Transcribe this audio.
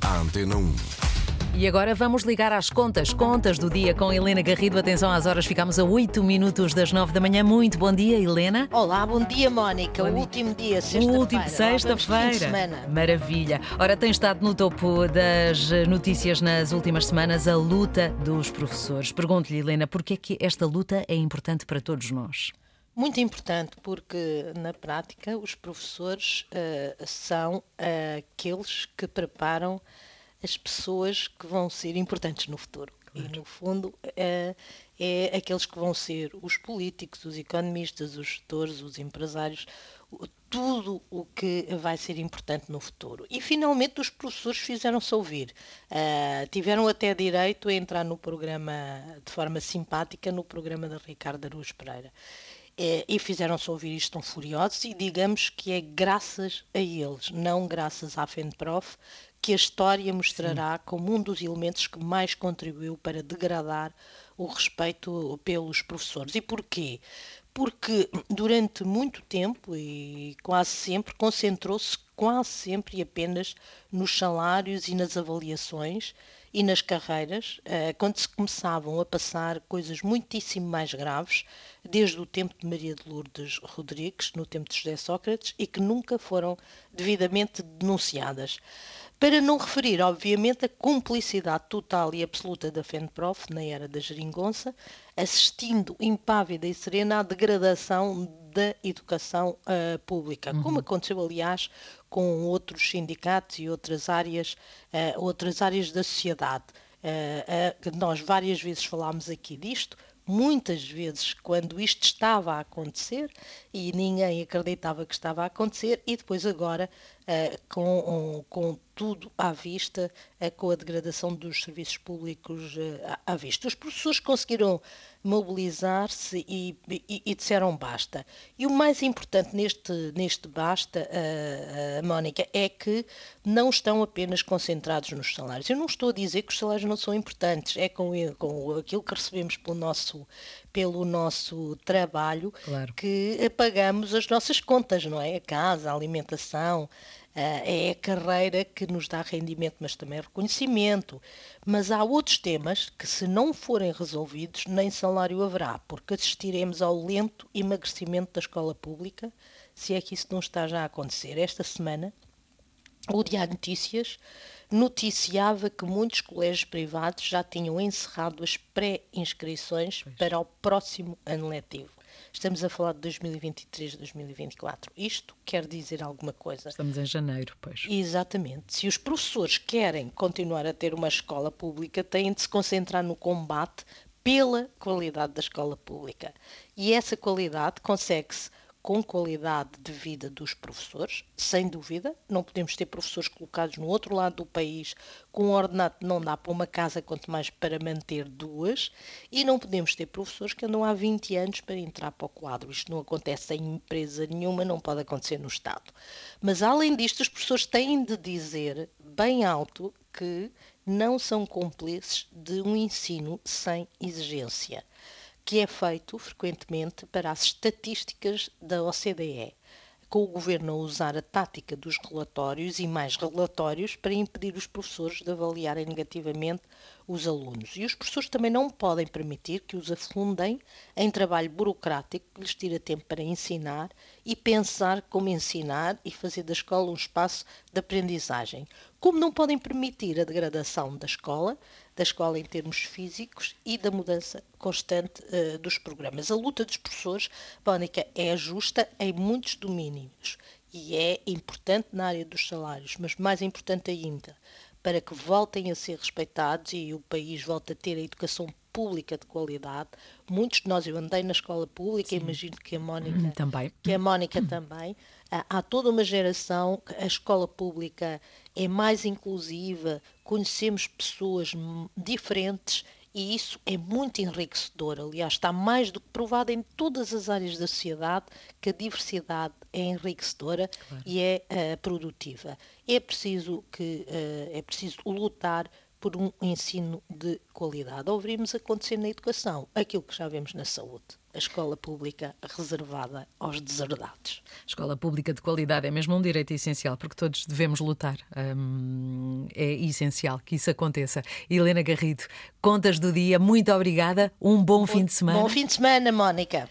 à Antena 1. E agora vamos ligar às contas, contas do dia com Helena Garrido. Atenção às horas, ficamos a 8 minutos das 9 da manhã. Muito bom dia, Helena. Olá, bom dia, Mónica. Bom o dia. último dia, O sexta-feira. último fim de sexta-feira. semana. Maravilha. Ora, tem estado no topo das notícias nas últimas semanas a luta dos professores. Pergunto-lhe, Helena, porquê é que esta luta é importante para todos nós? Muito importante, porque na prática os professores eh, são eh, aqueles que preparam as pessoas que vão ser importantes no futuro. E, no fundo, eh, é aqueles que vão ser os políticos, os economistas, os gestores, os empresários, tudo o que vai ser importante no futuro. E, finalmente, os professores fizeram-se ouvir. Eh, tiveram até direito a entrar no programa, de forma simpática, no programa da Ricardo Araújo Pereira. Eh, e fizeram-se ouvir e estão furiosos e digamos que é graças a eles, não graças à FENPROF, que a história mostrará como um dos elementos que mais contribuiu para degradar o respeito pelos professores. E porquê? Porque durante muito tempo e quase sempre concentrou-se quase sempre e apenas nos salários e nas avaliações e nas carreiras, eh, quando se começavam a passar coisas muitíssimo mais graves, desde o tempo de Maria de Lourdes Rodrigues, no tempo de José Sócrates, e que nunca foram devidamente denunciadas. Para não referir, obviamente, a cumplicidade total e absoluta da FENPROF na era da geringonça, assistindo impávida e serena à degradação da educação ah, pública, como aconteceu, aliás, com outros sindicatos e outras áreas, ah, outras áreas da sociedade. Ah, nós várias vezes falámos aqui disto, muitas vezes quando isto estava a acontecer e ninguém acreditava que estava a acontecer, e depois agora eh, com, com tudo à vista, eh, com a degradação dos serviços públicos eh, à vista. Os professores conseguiram mobilizar-se e, e- e disseram basta. E o mais importante neste, neste basta, eh, Mónica, é que não estão apenas concentrados nos salários. Eu não estou a dizer que os salários não são importantes, é com, com aquilo que recebemos pelo nosso, pelo nosso trabalho Claro. que pagamos as nossas contas, não é? A casa, a alimentação, é a carreira que nos dá rendimento, mas também reconhecimento. Mas há outros temas que, se não forem resolvidos, nem salário haverá, porque assistiremos ao lento emagrecimento da escola pública, se é que isso não está já a acontecer. Esta semana, o Diário Notícias noticiava que muitos colégios privados já tinham encerrado as pré-inscrições para o próximo ano letivo. Estamos a falar de 2023-2024. Isto quer dizer alguma coisa. Estamos em janeiro, pois. Exatamente. Se os professores querem continuar a ter uma escola pública, têm de se concentrar no combate pela qualidade da escola pública. E essa qualidade consegue-se com qualidade de vida dos professores, sem dúvida. Não podemos ter professores colocados no outro lado do país com um ordenado que não dá para uma casa, quanto mais para manter duas. E não podemos ter professores que andam há 20 anos para entrar para o quadro. Isto não acontece em empresa nenhuma, não pode acontecer no Estado. Mas, além disto, os professores têm de dizer bem alto que não são cúmplices de um ensino sem exigência que é feito frequentemente para as estatísticas da OCDE, com o governo a usar a tática dos relatórios e mais relatórios para impedir os professores de avaliarem negativamente os alunos. E os professores também não podem permitir que os afundem em trabalho burocrático que lhes tira tempo para ensinar e pensar como ensinar e fazer da escola um espaço de aprendizagem. Como não podem permitir a degradação da escola, da escola em termos físicos e da mudança constante eh, dos programas. A luta dos professores, Mónica, é justa em muitos domínios e é importante na área dos salários, mas mais importante ainda, para que voltem a ser respeitados e o país volte a ter a educação pública de qualidade. Muitos de nós, eu andei na escola pública, imagino que a Mónica Também. que a Mónica também. Há há toda uma geração que a escola pública é mais inclusiva, conhecemos pessoas hum, diferentes e isso é muito enriquecedor. Aliás, está mais do que provado em todas as áreas da sociedade que a diversidade é enriquecedora e é eh, produtiva. É preciso que eh, é preciso lutar por um ensino de qualidade. Ouvimos acontecer na educação aquilo que já vemos na saúde. A escola pública reservada aos deserdados. Escola pública de qualidade é mesmo um direito essencial, porque todos devemos lutar hum, é essencial que isso aconteça. Helena Garrido, contas do dia, muito obrigada, um bom, bom fim de semana. Bom fim de semana, Mónica.